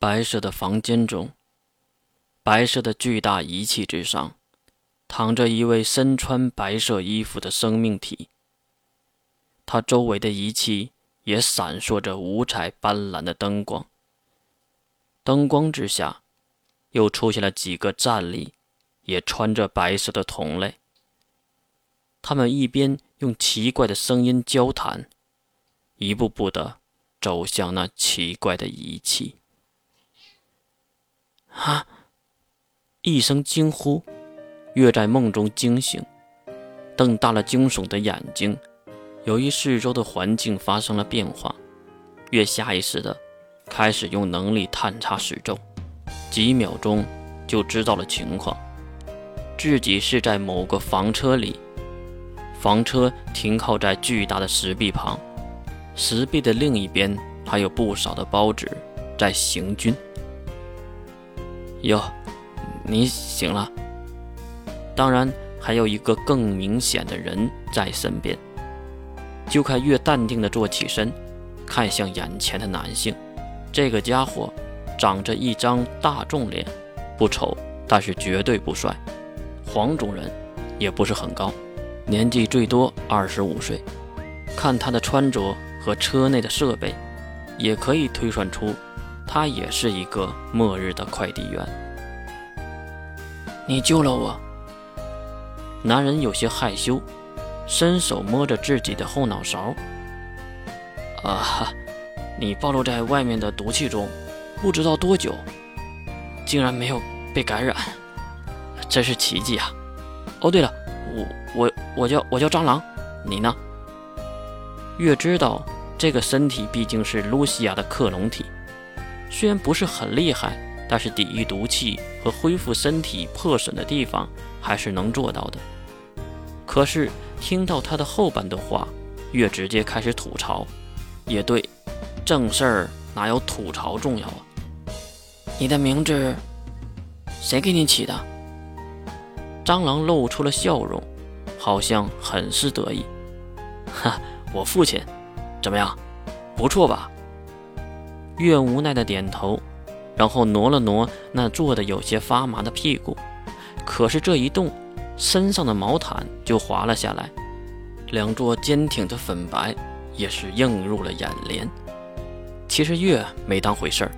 白色的房间中，白色的巨大仪器之上，躺着一位身穿白色衣服的生命体。他周围的仪器也闪烁着五彩斑斓的灯光。灯光之下，又出现了几个站立、也穿着白色的同类。他们一边用奇怪的声音交谈，一步步的走向那奇怪的仪器。啊！一声惊呼，月在梦中惊醒，瞪大了惊悚的眼睛。由于四周的环境发生了变化，月下意识的开始用能力探查四周，几秒钟就知道了情况，自己是在某个房车里，房车停靠在巨大的石壁旁，石壁的另一边还有不少的包纸在行军。哟，你醒了。当然，还有一个更明显的人在身边。就看越淡定地坐起身，看向眼前的男性。这个家伙长着一张大众脸，不丑，但是绝对不帅。黄种人，也不是很高，年纪最多二十五岁。看他的穿着和车内的设备，也可以推算出，他也是一个末日的快递员。你救了我。男人有些害羞。伸手摸着自己的后脑勺，啊哈，你暴露在外面的毒气中，不知道多久，竟然没有被感染，真是奇迹啊！哦，对了，我我我叫我叫蟑螂，你呢？月知道这个身体毕竟是露西亚的克隆体，虽然不是很厉害，但是抵御毒气和恢复身体破损的地方还是能做到的。可是。听到他的后半段话，月直接开始吐槽。也对，正事儿哪有吐槽重要啊？你的名字谁给你起的？蟑螂露出了笑容，好像很是得意。哈，我父亲。怎么样？不错吧？月无奈的点头，然后挪了挪那坐的有些发麻的屁股。可是这一动。身上的毛毯就滑了下来，两座坚挺的粉白也是映入了眼帘。其实月没当回事儿，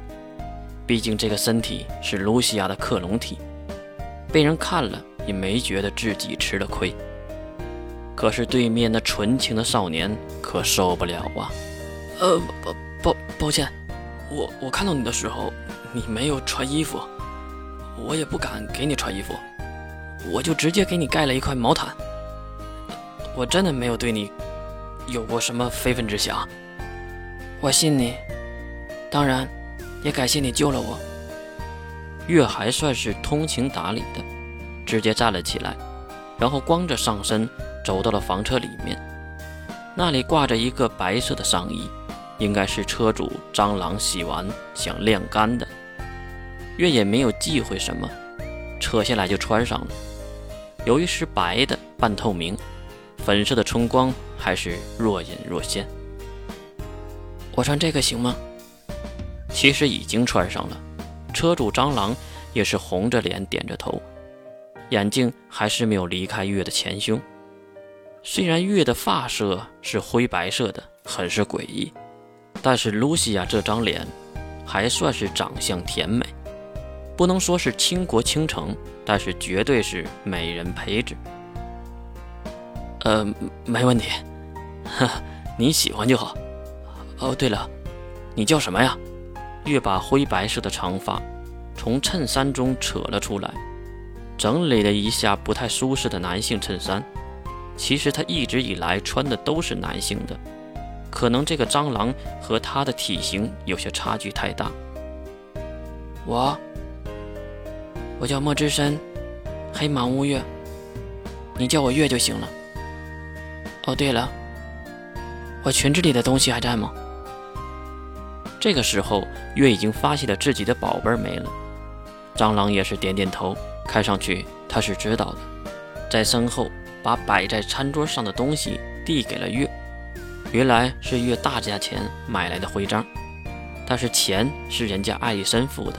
毕竟这个身体是露西亚的克隆体，被人看了也没觉得自己吃了亏。可是对面那纯情的少年可受不了啊！呃，抱抱抱歉，我我看到你的时候，你没有穿衣服，我也不敢给你穿衣服。我就直接给你盖了一块毛毯。我真的没有对你有过什么非分之想。我信你，当然也感谢你救了我。月还算是通情达理的，直接站了起来，然后光着上身走到了房车里面。那里挂着一个白色的上衣，应该是车主蟑螂洗完想晾干的。月也没有忌讳什么，扯下来就穿上了。由于是白的半透明，粉色的春光还是若隐若现。我穿这个行吗？其实已经穿上了。车主蟑螂也是红着脸点着头，眼睛还是没有离开月的前胸。虽然月的发色是灰白色的，很是诡异，但是露西亚这张脸还算是长相甜美。不能说是倾国倾城，但是绝对是美人胚子。呃，没问题，哈你喜欢就好。哦，对了，你叫什么呀？月把灰白色的长发从衬衫中扯了出来，整理了一下不太舒适的男性衬衫。其实他一直以来穿的都是男性的，可能这个蟑螂和他的体型有些差距太大。我。我叫莫之深，黑马乌月，你叫我月就行了。哦，对了，我裙子里的东西还在吗？这个时候，月已经发现了自己的宝贝没了。蟑螂也是点点头，看上去他是知道的，在身后把摆在餐桌上的东西递给了月，原来是月大价钱买来的徽章，但是钱是人家艾丽森付的。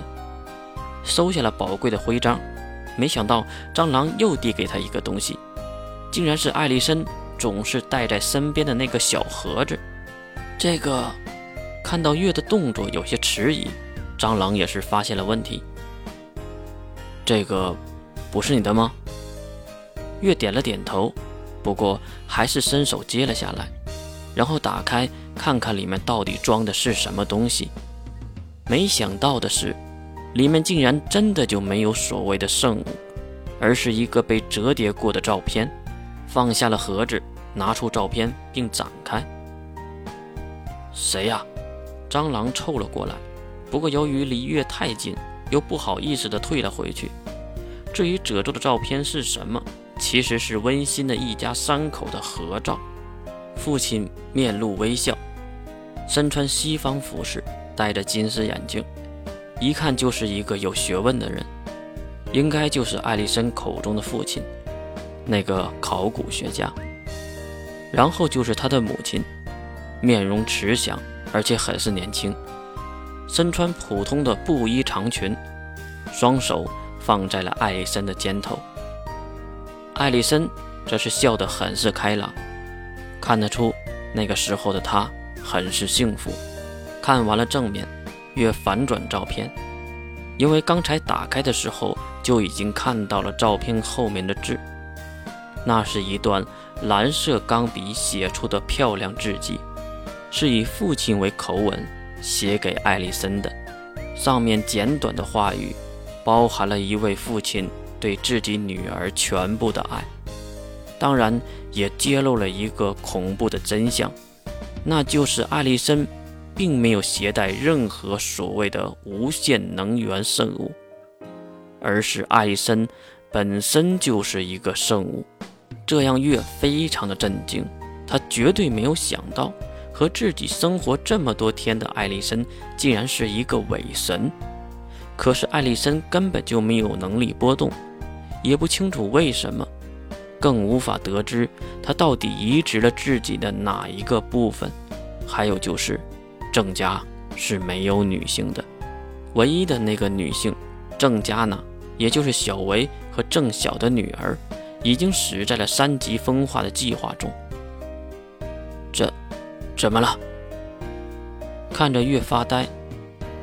收下了宝贵的徽章，没想到蟑螂又递给他一个东西，竟然是艾丽森总是带在身边的那个小盒子。这个看到月的动作有些迟疑，蟑螂也是发现了问题。这个不是你的吗？月点了点头，不过还是伸手接了下来，然后打开看看里面到底装的是什么东西。没想到的是，里面竟然真的就没有所谓的圣物，而是一个被折叠过的照片。放下了盒子，拿出照片并展开。谁呀？蟑螂凑了过来，不过由于离月太近。又不好意思的退了回去。至于褶皱的照片是什么，其实是温馨的一家三口的合照。父亲面露微笑，身穿西方服饰，戴着金丝眼镜，一看就是一个有学问的人，应该就是艾丽森口中的父亲，那个考古学家。然后就是他的母亲，面容慈祥，而且很是年轻。身穿普通的布衣长裙，双手放在了艾丽森的肩头。艾丽森则是笑得很是开朗，看得出那个时候的他很是幸福。看完了正面，越反转照片，因为刚才打开的时候就已经看到了照片后面的字，那是一段蓝色钢笔写出的漂亮字迹，是以父亲为口吻。写给艾丽森的，上面简短的话语，包含了一位父亲对自己女儿全部的爱，当然也揭露了一个恐怖的真相，那就是艾丽森并没有携带任何所谓的无限能源圣物，而是艾丽森本身就是一个圣物。这让月非常的震惊，他绝对没有想到。和自己生活这么多天的艾丽森，竟然是一个伪神。可是艾丽森根本就没有能力波动，也不清楚为什么，更无法得知他到底移植了自己的哪一个部分。还有就是，郑家是没有女性的，唯一的那个女性郑家呢，也就是小维和郑晓的女儿，已经死在了三级分化的计划中。这。怎么了？看着月发呆，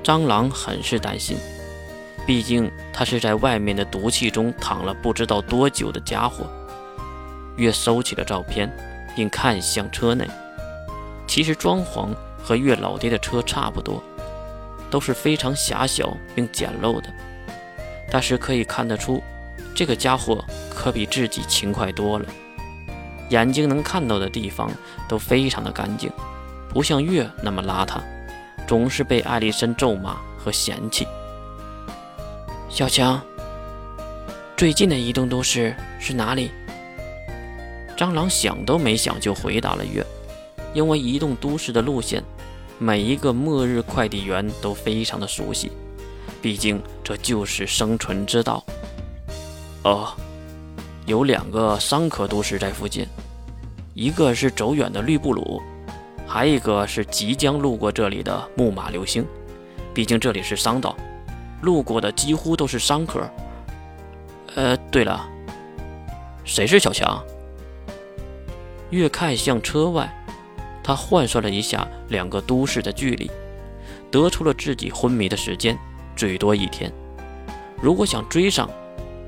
蟑螂很是担心。毕竟他是在外面的毒气中躺了不知道多久的家伙。月收起了照片，并看向车内。其实装潢和月老爹的车差不多，都是非常狭小并简陋的。但是可以看得出，这个家伙可比自己勤快多了。眼睛能看到的地方都非常的干净。不像月那么邋遢，总是被艾丽森咒骂和嫌弃。小强，最近的移动都市是哪里？蟑螂想都没想就回答了月，因为移动都市的路线，每一个末日快递员都非常的熟悉，毕竟这就是生存之道。哦，有两个商科都市在附近，一个是走远的绿布鲁。还一个是即将路过这里的木马流星，毕竟这里是商道，路过的几乎都是商客。呃，对了，谁是小强？越看向车外，他换算了一下两个都市的距离，得出了自己昏迷的时间最多一天。如果想追上，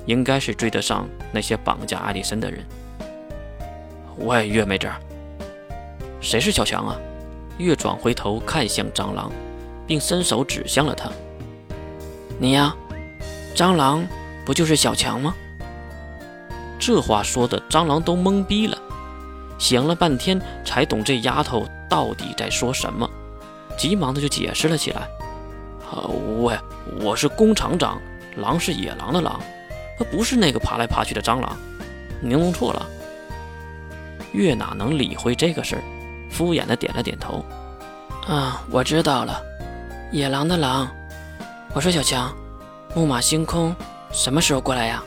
应该是追得上那些绑架艾丽森的人。喂，月妹子。谁是小强啊？月转回头看向蟑螂，并伸手指向了他。你呀，蟑螂不就是小强吗？这话说的蟑螂都懵逼了，想了半天才懂这丫头到底在说什么，急忙的就解释了起来。啊，喂，我是工厂长，狼是野狼的狼，不是那个爬来爬去的蟑螂，您弄错了。月哪能理会这个事儿？敷衍的点了点头，啊，我知道了，野狼的狼。我说小强，木马星空什么时候过来呀？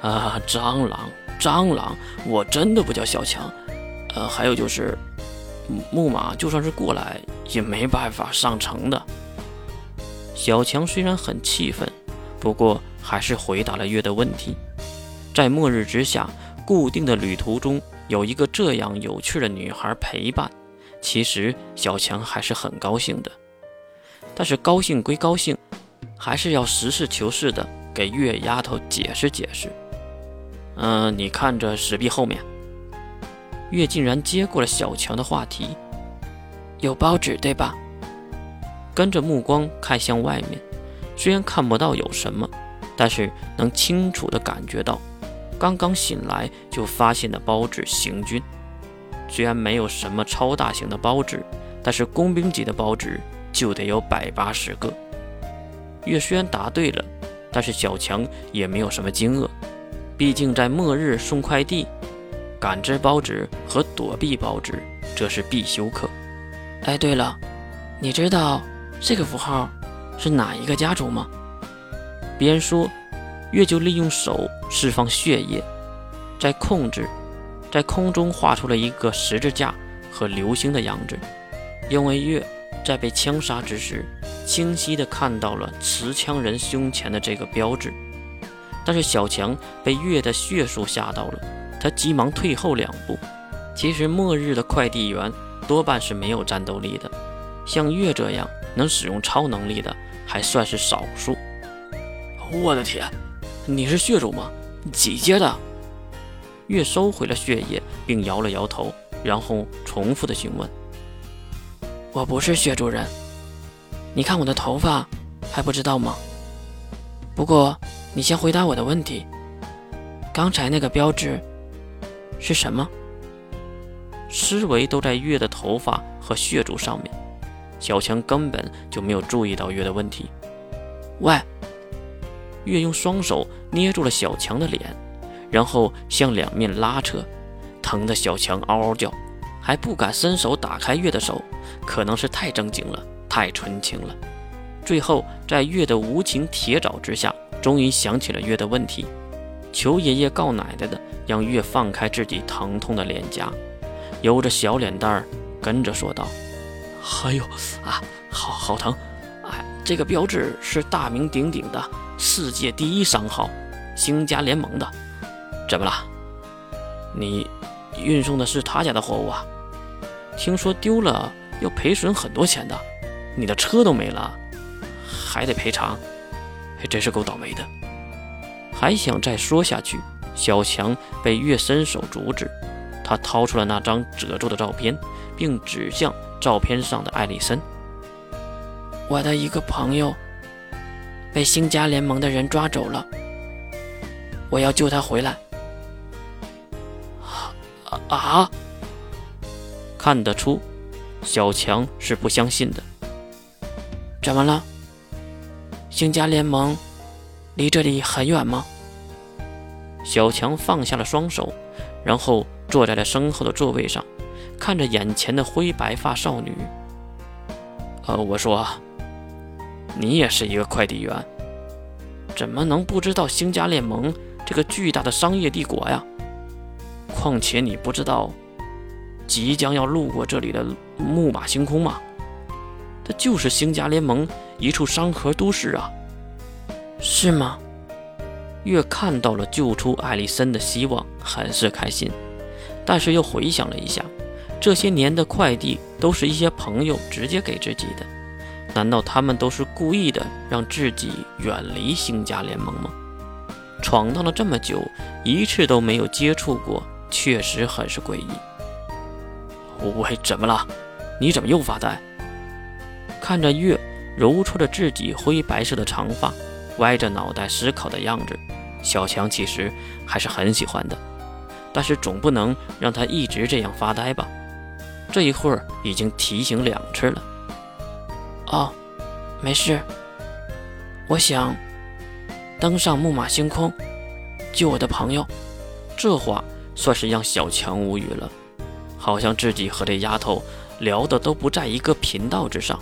啊，蟑螂，蟑螂，我真的不叫小强。呃，还有就是，木马就算是过来，也没办法上城的。小强虽然很气愤，不过还是回答了月的问题。在末日之下，固定的旅途中有一个这样有趣的女孩陪伴，其实小强还是很高兴的。但是高兴归高兴，还是要实事求是的给月丫头解释解释。嗯，你看着石壁后面。月竟然接过了小强的话题，有包纸对吧？跟着目光看向外面，虽然看不到有什么，但是能清楚的感觉到，刚刚醒来就发现的包纸行军。虽然没有什么超大型的包纸，但是工兵级的包纸就得有百八十个。月虽然答对了，但是小强也没有什么惊愕，毕竟在末日送快递。感知包纸和躲避包纸，这是必修课。哎，对了，你知道这个符号是哪一个家族吗？边说，月就利用手释放血液，在控制，在空中画出了一个十字架和流星的样子。因为月在被枪杀之时，清晰地看到了持枪人胸前的这个标志，但是小强被月的血术吓到了。他急忙退后两步。其实末日的快递员多半是没有战斗力的，像月这样能使用超能力的还算是少数。我的天，你是血主吗？几阶的？月收回了血液，并摇了摇头，然后重复的询问：“我不是血主人，你看我的头发还不知道吗？不过你先回答我的问题，刚才那个标志。”是什么？思维都在月的头发和血珠上面，小强根本就没有注意到月的问题。喂！月用双手捏住了小强的脸，然后向两面拉扯，疼得小强嗷嗷叫，还不敢伸手打开月的手，可能是太正经了，太纯情了。最后，在月的无情铁爪之下，终于想起了月的问题。求爷爷告奶奶的，让月放开自己疼痛的脸颊，揉着小脸蛋儿跟着说道：“哎呦啊，好好疼！哎，这个标志是大名鼎鼎的世界第一商号星家联盟的，怎么了？你运送的是他家的货物啊？听说丢了要赔损很多钱的，你的车都没了，还得赔偿，还真是够倒霉的。”还想再说下去，小强被月伸手阻止。他掏出了那张褶皱的照片，并指向照片上的艾丽森：“我的一个朋友被星家联盟的人抓走了，我要救他回来。”啊啊！看得出，小强是不相信的。怎么了？星家联盟？离这里很远吗？小强放下了双手，然后坐在了身后的座位上，看着眼前的灰白发少女。呃，我说，你也是一个快递员，怎么能不知道星家联盟这个巨大的商业帝国呀？况且你不知道，即将要路过这里的木马星空吗？它就是星家联盟一处商河都市啊。是吗？月看到了救出艾丽森的希望，很是开心。但是又回想了一下，这些年的快递都是一些朋友直接给自己的，难道他们都是故意的让自己远离星家联盟吗？闯荡了这么久，一次都没有接触过，确实很是诡异。喂，怎么了？你怎么又发呆？看着月揉搓着自己灰白色的长发。歪着脑袋思考的样子，小强其实还是很喜欢的，但是总不能让他一直这样发呆吧？这一会儿已经提醒两次了。哦，没事，我想登上木马星空救我的朋友。这话算是让小强无语了，好像自己和这丫头聊的都不在一个频道之上。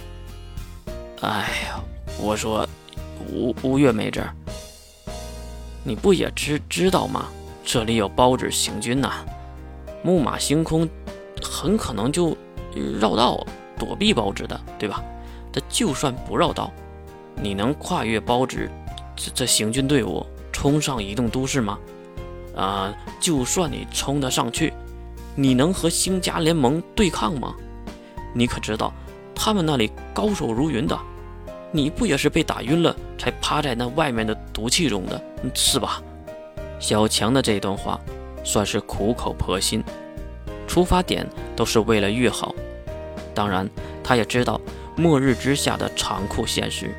哎呀，我说。吴吴月妹子，你不也知知道吗？这里有包子行军呐，木马星空很可能就绕道躲避包纸的，对吧？他就算不绕道，你能跨越包纸这这行军队伍，冲上移动都市吗？啊，就算你冲得上去，你能和星家联盟对抗吗？你可知道，他们那里高手如云的，你不也是被打晕了才趴在那外面的毒气中的，是吧？小强的这段话算是苦口婆心，出发点都是为了越好。当然，他也知道末日之下的残酷现实，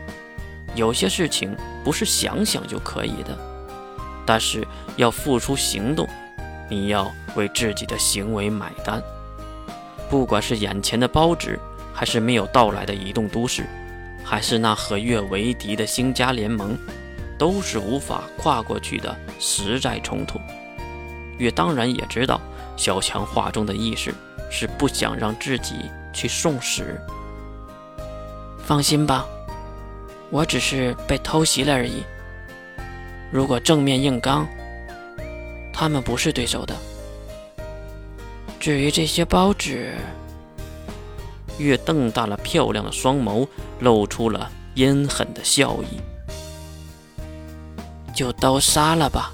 有些事情不是想想就可以的。但是要付出行动，你要为自己的行为买单。不管是眼前的包纸，还是没有到来的移动都市，还是那和月为敌的星家联盟，都是无法跨过去的实在冲突。月当然也知道小强话中的意思是不想让自己去送死。放心吧，我只是被偷袭了而已。如果正面硬刚，他们不是对手的。至于这些包纸，月瞪大了漂亮的双眸，露出了阴狠的笑意，就都杀了吧。